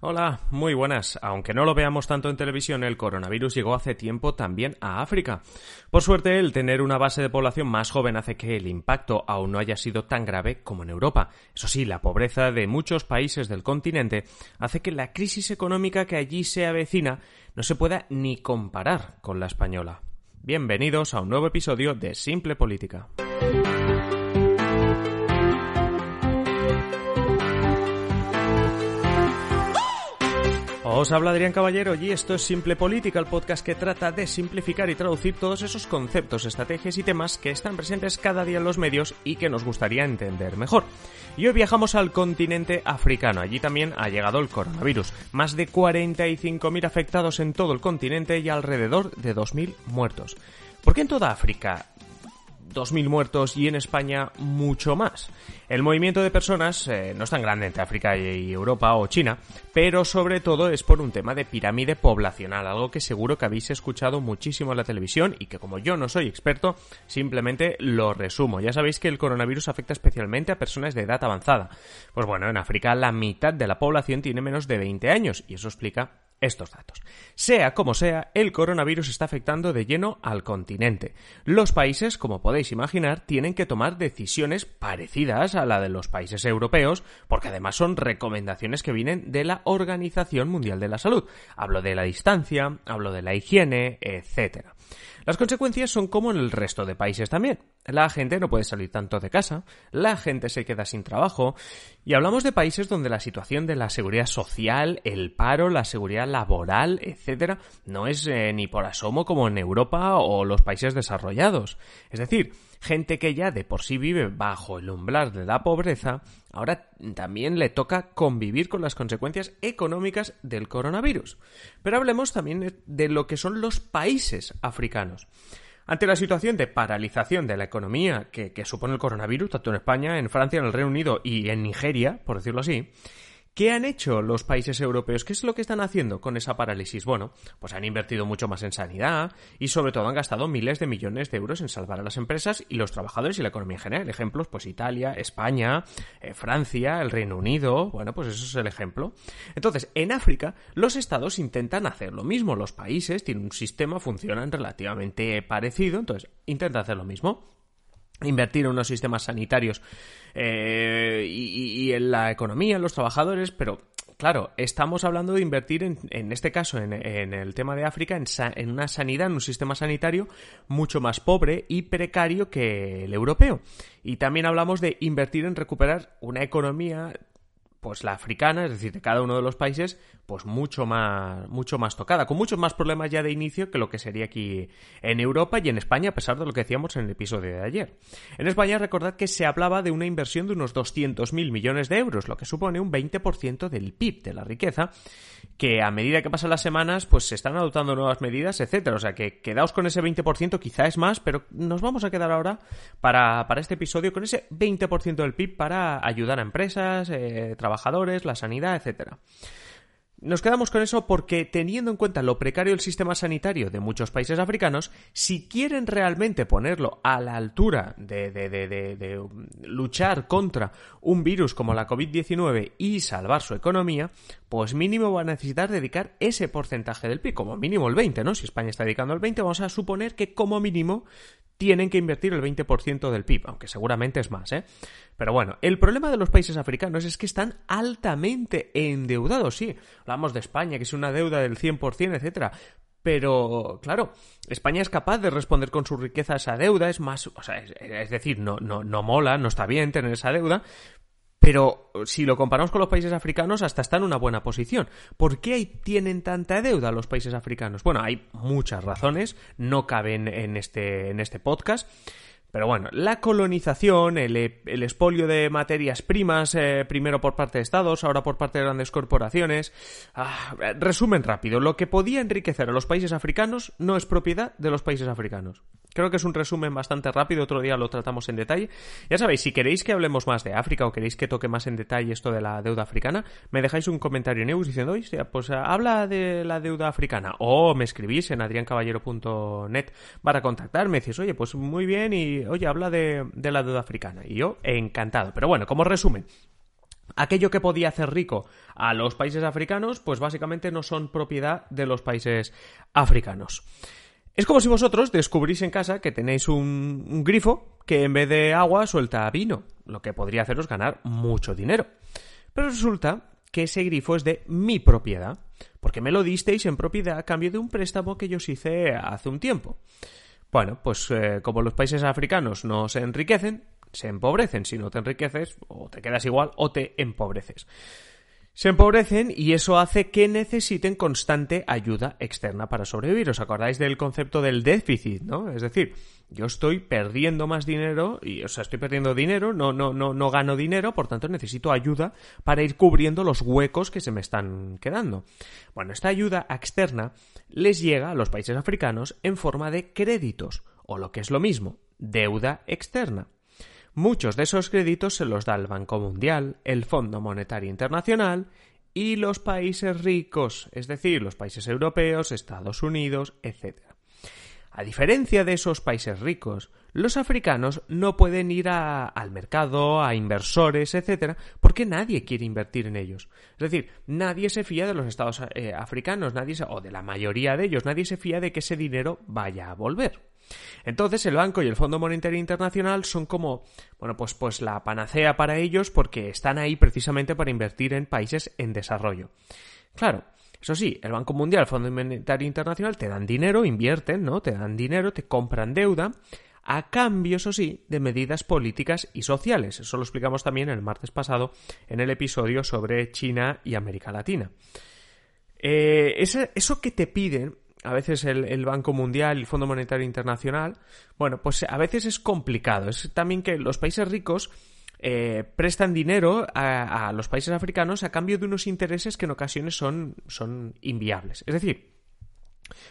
Hola, muy buenas. Aunque no lo veamos tanto en televisión, el coronavirus llegó hace tiempo también a África. Por suerte, el tener una base de población más joven hace que el impacto aún no haya sido tan grave como en Europa. Eso sí, la pobreza de muchos países del continente hace que la crisis económica que allí se avecina no se pueda ni comparar con la española. Bienvenidos a un nuevo episodio de Simple Política. Os habla Adrián Caballero y esto es Simple Política, el podcast que trata de simplificar y traducir todos esos conceptos, estrategias y temas que están presentes cada día en los medios y que nos gustaría entender mejor. Y hoy viajamos al continente africano. Allí también ha llegado el coronavirus. Más de 45.000 afectados en todo el continente y alrededor de 2.000 muertos. ¿Por qué en toda África 2.000 muertos y en España mucho más. El movimiento de personas eh, no es tan grande entre África y Europa o China, pero sobre todo es por un tema de pirámide poblacional, algo que seguro que habéis escuchado muchísimo en la televisión y que como yo no soy experto, simplemente lo resumo. Ya sabéis que el coronavirus afecta especialmente a personas de edad avanzada. Pues bueno, en África la mitad de la población tiene menos de 20 años y eso explica estos datos. Sea como sea, el coronavirus está afectando de lleno al continente. Los países, como podéis imaginar, tienen que tomar decisiones parecidas a la de los países europeos, porque además son recomendaciones que vienen de la Organización Mundial de la Salud. Hablo de la distancia, hablo de la higiene, etcétera. Las consecuencias son como en el resto de países también. La gente no puede salir tanto de casa, la gente se queda sin trabajo, y hablamos de países donde la situación de la seguridad social, el paro, la seguridad laboral, etcétera, no es eh, ni por asomo como en Europa o los países desarrollados. Es decir, gente que ya de por sí vive bajo el umbral de la pobreza, ahora también le toca convivir con las consecuencias económicas del coronavirus. Pero hablemos también de lo que son los países africanos. Ante la situación de paralización de la economía que, que supone el coronavirus, tanto en España, en Francia, en el Reino Unido y en Nigeria, por decirlo así, ¿Qué han hecho los países europeos? ¿Qué es lo que están haciendo con esa parálisis? Bueno, pues han invertido mucho más en sanidad y sobre todo han gastado miles de millones de euros en salvar a las empresas y los trabajadores y la economía en general. Ejemplos, pues Italia, España, eh, Francia, el Reino Unido. Bueno, pues eso es el ejemplo. Entonces, en África, los estados intentan hacer lo mismo. Los países tienen un sistema, funcionan relativamente parecido, entonces intentan hacer lo mismo invertir en unos sistemas sanitarios eh, y, en la economía, en los trabajadores, pero claro, estamos hablando de invertir en, en este caso, en, el tema de África, en, en, una sanidad, en un sistema sanitario mucho más pobre y precario que el europeo. Y también hablamos de invertir en recuperar una economía pues la africana, es decir, de cada uno de los países, pues mucho más, mucho más tocada, con muchos más problemas ya de inicio que lo que sería aquí en Europa y en España, a pesar de lo que decíamos en el episodio de ayer. En España, recordad que se hablaba de una inversión de unos 200.000 millones de euros, lo que supone un 20% del PIB, de la riqueza, que a medida que pasan las semanas, pues se están adoptando nuevas medidas, etcétera. O sea que quedaos con ese 20%, quizá es más, pero nos vamos a quedar ahora para, para este episodio con ese 20% del PIB para ayudar a empresas, eh, la sanidad, etcétera. Nos quedamos con eso porque, teniendo en cuenta lo precario del sistema sanitario de muchos países africanos, si quieren realmente ponerlo a la altura de, de luchar contra un virus como la COVID-19 y salvar su economía, pues mínimo va a necesitar dedicar ese porcentaje del PIB, como mínimo el 20, ¿no? Si España está dedicando el 20, vamos a suponer que como mínimo tienen que invertir el 20% del PIB, aunque seguramente es más, ¿eh? Pero bueno, el problema de los países africanos es que están altamente endeudados, sí. Hablamos de España, que es una deuda del 100%, etcétera. Pero, claro, España es capaz de responder con su riqueza a esa deuda, es más, o sea, es, decir, no, no, no mola, no está bien tener esa deuda, pero si lo comparamos con los países africanos, hasta está en una buena posición. ¿Por qué tienen tanta deuda los países africanos? Bueno, hay muchas razones, no caben en este, en este podcast. Pero bueno, la colonización, el, el expolio de materias primas, eh, primero por parte de estados, ahora por parte de grandes corporaciones. Ah, resumen rápido, lo que podía enriquecer a los países africanos no es propiedad de los países africanos. Creo que es un resumen bastante rápido, otro día lo tratamos en detalle. Ya sabéis, si queréis que hablemos más de África o queréis que toque más en detalle esto de la deuda africana, me dejáis un comentario en EUS diciendo, oye, pues habla de la deuda africana. O me escribís en adriancaballero.net para contactarme, decís, oye, pues muy bien y oye, habla de, la deuda africana. Y yo, encantado. Pero bueno, como resumen, aquello que podía hacer rico a los países africanos, pues básicamente no son propiedad de los países africanos. Es como si vosotros descubrís en casa que tenéis un, un, grifo que en vez de agua suelta vino, lo que podría haceros ganar mucho dinero. Pero resulta que ese grifo es de mi propiedad, porque me lo disteis en propiedad a cambio de un préstamo que yo os hice hace un tiempo. Bueno, pues eh, como los países africanos no se enriquecen, se empobrecen. Si no te enriqueces, o te quedas igual o te empobreces se empobrecen y eso hace que necesiten constante ayuda externa para sobrevivir. ¿Os acordáis del concepto del déficit, no? Es decir, yo estoy perdiendo más dinero y, o sea, estoy perdiendo dinero, no, no, no, no gano dinero, por tanto necesito ayuda para ir cubriendo los huecos que se me están quedando. Bueno, esta ayuda externa les llega a los países africanos en forma de créditos, o lo que es lo mismo, deuda externa. Muchos de esos créditos se los da el Banco Mundial, el Fondo Monetario Internacional y los países ricos, es decir, los países europeos, Estados Unidos, etc. A diferencia de esos países ricos, los africanos no pueden ir al mercado, a inversores, etc., porque nadie quiere invertir en ellos. Es decir, nadie se fía de los estados eh, africanos, nadie o de la mayoría de ellos, nadie se fía de que ese dinero vaya a volver. Entonces el banco y el Fondo Monetario Internacional son como, bueno, pues, pues la panacea para ellos porque están ahí precisamente para invertir en países en desarrollo. Claro, eso sí, el Banco Mundial, el Fondo Monetario Internacional te dan dinero, invierten, ¿no? Te dan dinero, te compran deuda, a cambio, eso sí, de medidas políticas y sociales. Eso lo explicamos también el martes pasado en el episodio sobre China y América Latina. Eh, eso que te piden a veces el, Banco Mundial y el Fondo Monetario Internacional, bueno, pues a veces es complicado. Es también que los países ricos eh, prestan dinero a, los países africanos a cambio de unos intereses que en ocasiones son, son inviables. Es decir,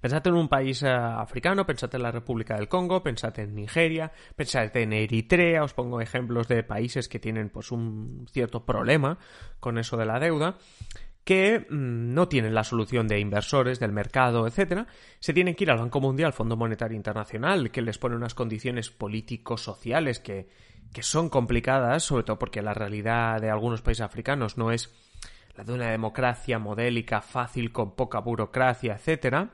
Pensad en un país eh, africano, pensad en la República del Congo, pensad en Nigeria, pensad en Eritrea, os pongo ejemplos de países que tienen pues un cierto problema con eso de la deuda que mm, no tienen la solución de inversores, del mercado, etcétera, se tienen que ir al Banco Mundial, Fondo Monetario Internacional, que les pone unas condiciones políticos sociales que, que son complicadas, sobre todo porque la realidad de algunos países africanos no es la de una democracia modélica, fácil, con poca burocracia, etcétera.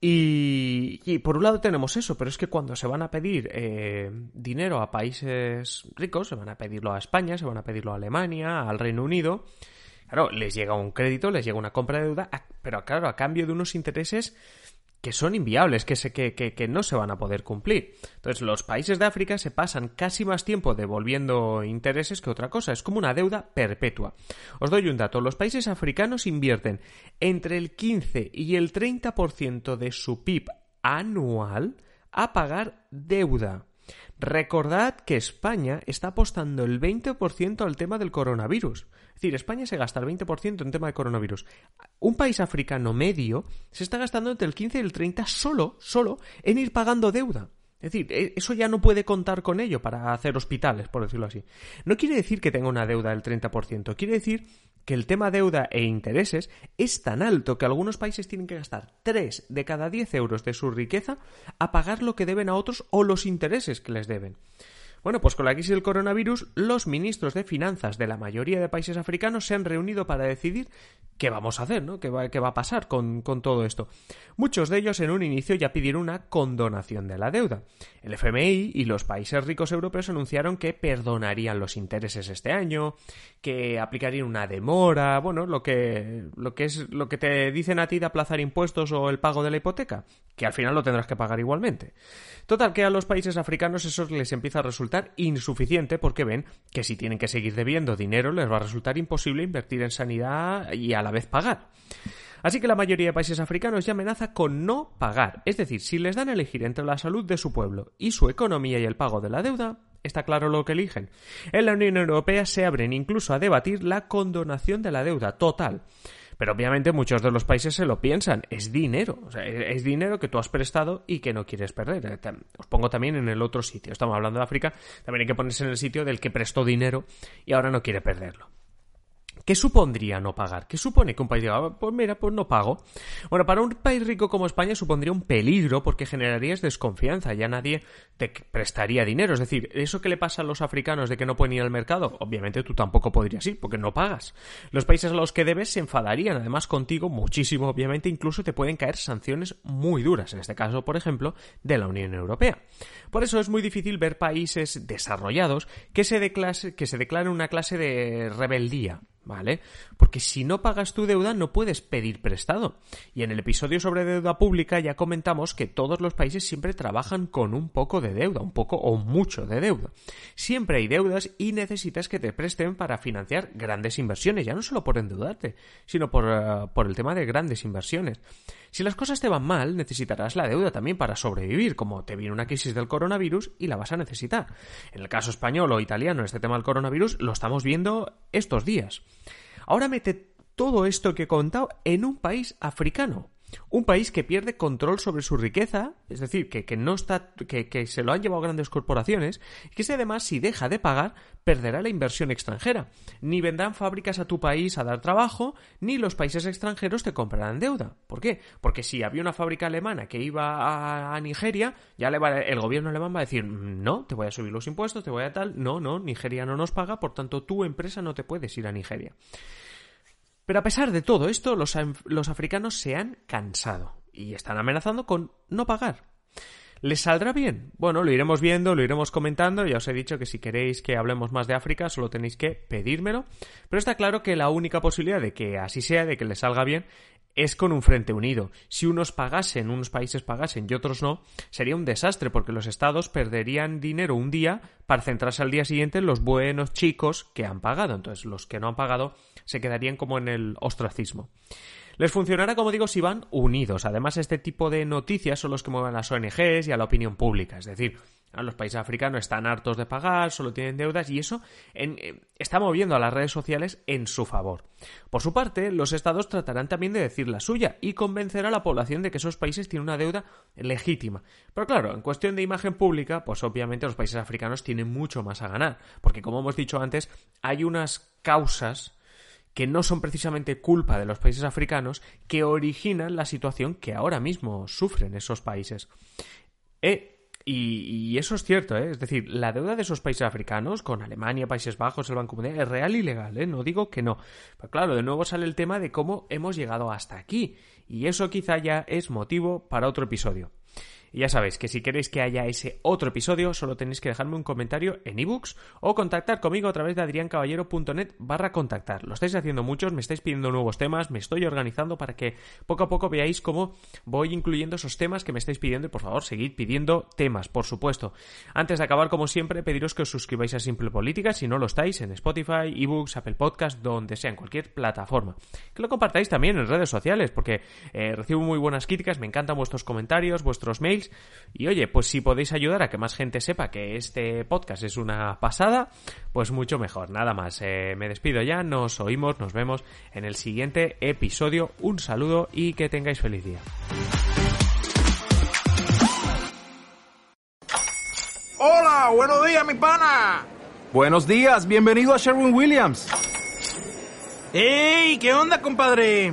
Y, y, por un lado tenemos eso, pero es que cuando se van a pedir eh, dinero a países ricos, se van a pedirlo a España, se van a pedirlo a Alemania, al Reino Unido, Claro, les llega un crédito, les llega una compra de deuda, pero claro, a cambio de unos intereses que son inviables, que, se, que, que, no se van a poder cumplir. Entonces, los países de África se pasan casi más tiempo devolviendo intereses que otra cosa. Es como una deuda perpetua. Os doy un dato. Los países africanos invierten entre el 15 y el 30% de su PIB anual a pagar deuda. Recordad que España está apostando el 20% al tema del coronavirus. Es decir, España se gasta el 20% en tema de coronavirus. Un país africano medio se está gastando entre el 15 y el 30 solo, solo, en ir pagando deuda. Es decir, e, eso ya no puede contar con ello para hacer hospitales, por decirlo así. No quiere decir que tenga una deuda del 30%, quiere decir que el tema deuda e intereses es tan alto que algunos países tienen que gastar 3 de cada 10 euros de su riqueza a pagar lo que deben a otros o los intereses que les deben. Bueno, pues con la crisis del coronavirus, los ministros de finanzas de la mayoría de países africanos se han reunido para decidir qué vamos a hacer, ¿no? ¿Qué va, a pasar con, todo esto? Muchos de ellos en un inicio ya pidieron una condonación de la deuda. El FMI y los países ricos europeos anunciaron que perdonarían los intereses este año, que aplicarían una demora, bueno, lo que es lo que te dicen a ti de aplazar impuestos o el pago de la hipoteca, que al final lo tendrás que pagar igualmente. Total, que a los países africanos eso les empieza a resultar insuficiente porque ven que si tienen que seguir debiendo dinero les va a resultar imposible invertir en sanidad y a la vez pagar. Así que la mayoría de países africanos ya amenaza con no pagar. Es decir, si les dan a elegir entre la salud de su pueblo y su economía y el pago de la deuda, está claro lo que eligen. En la Unión Europea se abren incluso a debatir la condonación de la deuda total. Pero obviamente muchos de los países se lo piensan. Es dinero. O sea, es dinero que tú has prestado y que no quieres perder. Os pongo también en el otro sitio. Estamos hablando de África. También hay que ponerse en el sitio del que prestó dinero y ahora no quiere perderlo. ¿Qué supondría no pagar? ¿Qué supone que un país diga, ah, pues mira, pues no pago? Bueno, para un país rico como España supondría un peligro porque generarías desconfianza, ya nadie te prestaría dinero. Es decir, eso que le pasa a los africanos de que no pueden ir al mercado, obviamente tú tampoco podrías ir porque no pagas. Los países a los que debes se enfadarían además contigo muchísimo, obviamente, incluso te pueden caer sanciones muy duras, en este caso, por ejemplo, de la Unión Europea. Por eso es muy difícil ver países desarrollados que se, que se declaren una clase de rebeldía ¿vale? Porque si no pagas tu deuda no puedes pedir prestado. Y en el episodio sobre deuda pública ya comentamos que todos los países siempre trabajan con un poco de deuda, un poco o mucho de deuda. Siempre hay deudas y necesitas que te presten para financiar grandes inversiones, ya no solo por endeudarte, sino por, eh, por el tema de grandes inversiones. Si las cosas te van mal, necesitarás la deuda también para sobrevivir, como te viene una crisis del coronavirus y la vas a necesitar. En el caso español o italiano, este tema del coronavirus, lo estamos viendo estos días. Ahora mete todo esto que he contado en un país africano. Un país que pierde control sobre su riqueza, es decir, que, no está, que, se lo han llevado grandes corporaciones, y que si además, si deja de pagar, perderá la inversión extranjera. Ni vendrán fábricas a tu país a dar trabajo, ni los países extranjeros te comprarán deuda. ¿Por qué? Porque si había una fábrica alemana que iba a, Nigeria, ya le va, el gobierno alemán va a decir, no, te voy a subir los impuestos, te voy a tal, no, no, Nigeria no nos paga, por tanto tu empresa no te puedes ir a Nigeria. Pero a pesar de todo esto, los, africanos se han cansado y están amenazando con no pagar. ¿Les saldrá bien? Bueno, lo iremos viendo, lo iremos comentando. Ya os he dicho que si queréis que hablemos más de África, solo tenéis que pedírmelo. Pero está claro que la única posibilidad de que así sea, de que les salga bien, es con un frente unido. Si unos pagasen, unos países pagasen y otros no, sería un desastre porque los estados perderían dinero un día para centrarse al día siguiente en los buenos chicos que han pagado. Entonces los que no han pagado se quedarían como en el ostracismo. Les funcionará, como digo, si van unidos. Además, este tipo de noticias son los que mueven a las ONGs y a la opinión pública. Es decir, los países africanos están hartos de pagar, solo tienen deudas y eso eh, está moviendo a las redes sociales en su favor. Por su parte, los estados tratarán también de decir la suya y convencer a la población de que esos países tienen una deuda legítima. Pero claro, en cuestión de imagen pública, pues obviamente los países africanos tienen mucho más a ganar, porque como hemos dicho antes, hay unas causas que no son precisamente culpa de los países africanos que originan la situación que ahora mismo sufren esos países. Eh, y, eso es cierto, ¿eh? es decir, la deuda de esos países africanos con Alemania, Países Bajos, el Banco Mundial, es real y legal, ¿eh? no digo que no. Pero claro, de nuevo sale el tema de cómo hemos llegado hasta aquí, y eso quizá ya es motivo para otro episodio. Y ya sabéis que si queréis que haya ese otro episodio, solo tenéis que dejarme un comentario en ebooks o contactar conmigo a través de adriancaballero.net barra contactar. Lo estáis haciendo muchos, me estáis pidiendo nuevos temas, me estoy organizando para que poco a poco veáis cómo voy incluyendo esos temas que me estáis pidiendo y por favor seguid pidiendo temas, por supuesto. Antes de acabar, como siempre, pediros que os suscribáis a Simple Política si no lo estáis en Spotify, ebooks, Apple Podcast, donde sea, en cualquier plataforma. Que lo compartáis también en redes sociales porque eh, recibo muy buenas críticas, me encantan vuestros comentarios, vuestros mails y oye, pues si podéis ayudar a que más gente sepa que este podcast es una pasada, pues mucho mejor. Nada más, eh, me despido ya, nos oímos, nos vemos en el siguiente episodio. Un saludo y que tengáis feliz día. Hola, buenos días, mi pana. Buenos días, bienvenido a Sherwin Williams. ¡Ey! ¿Qué onda, compadre?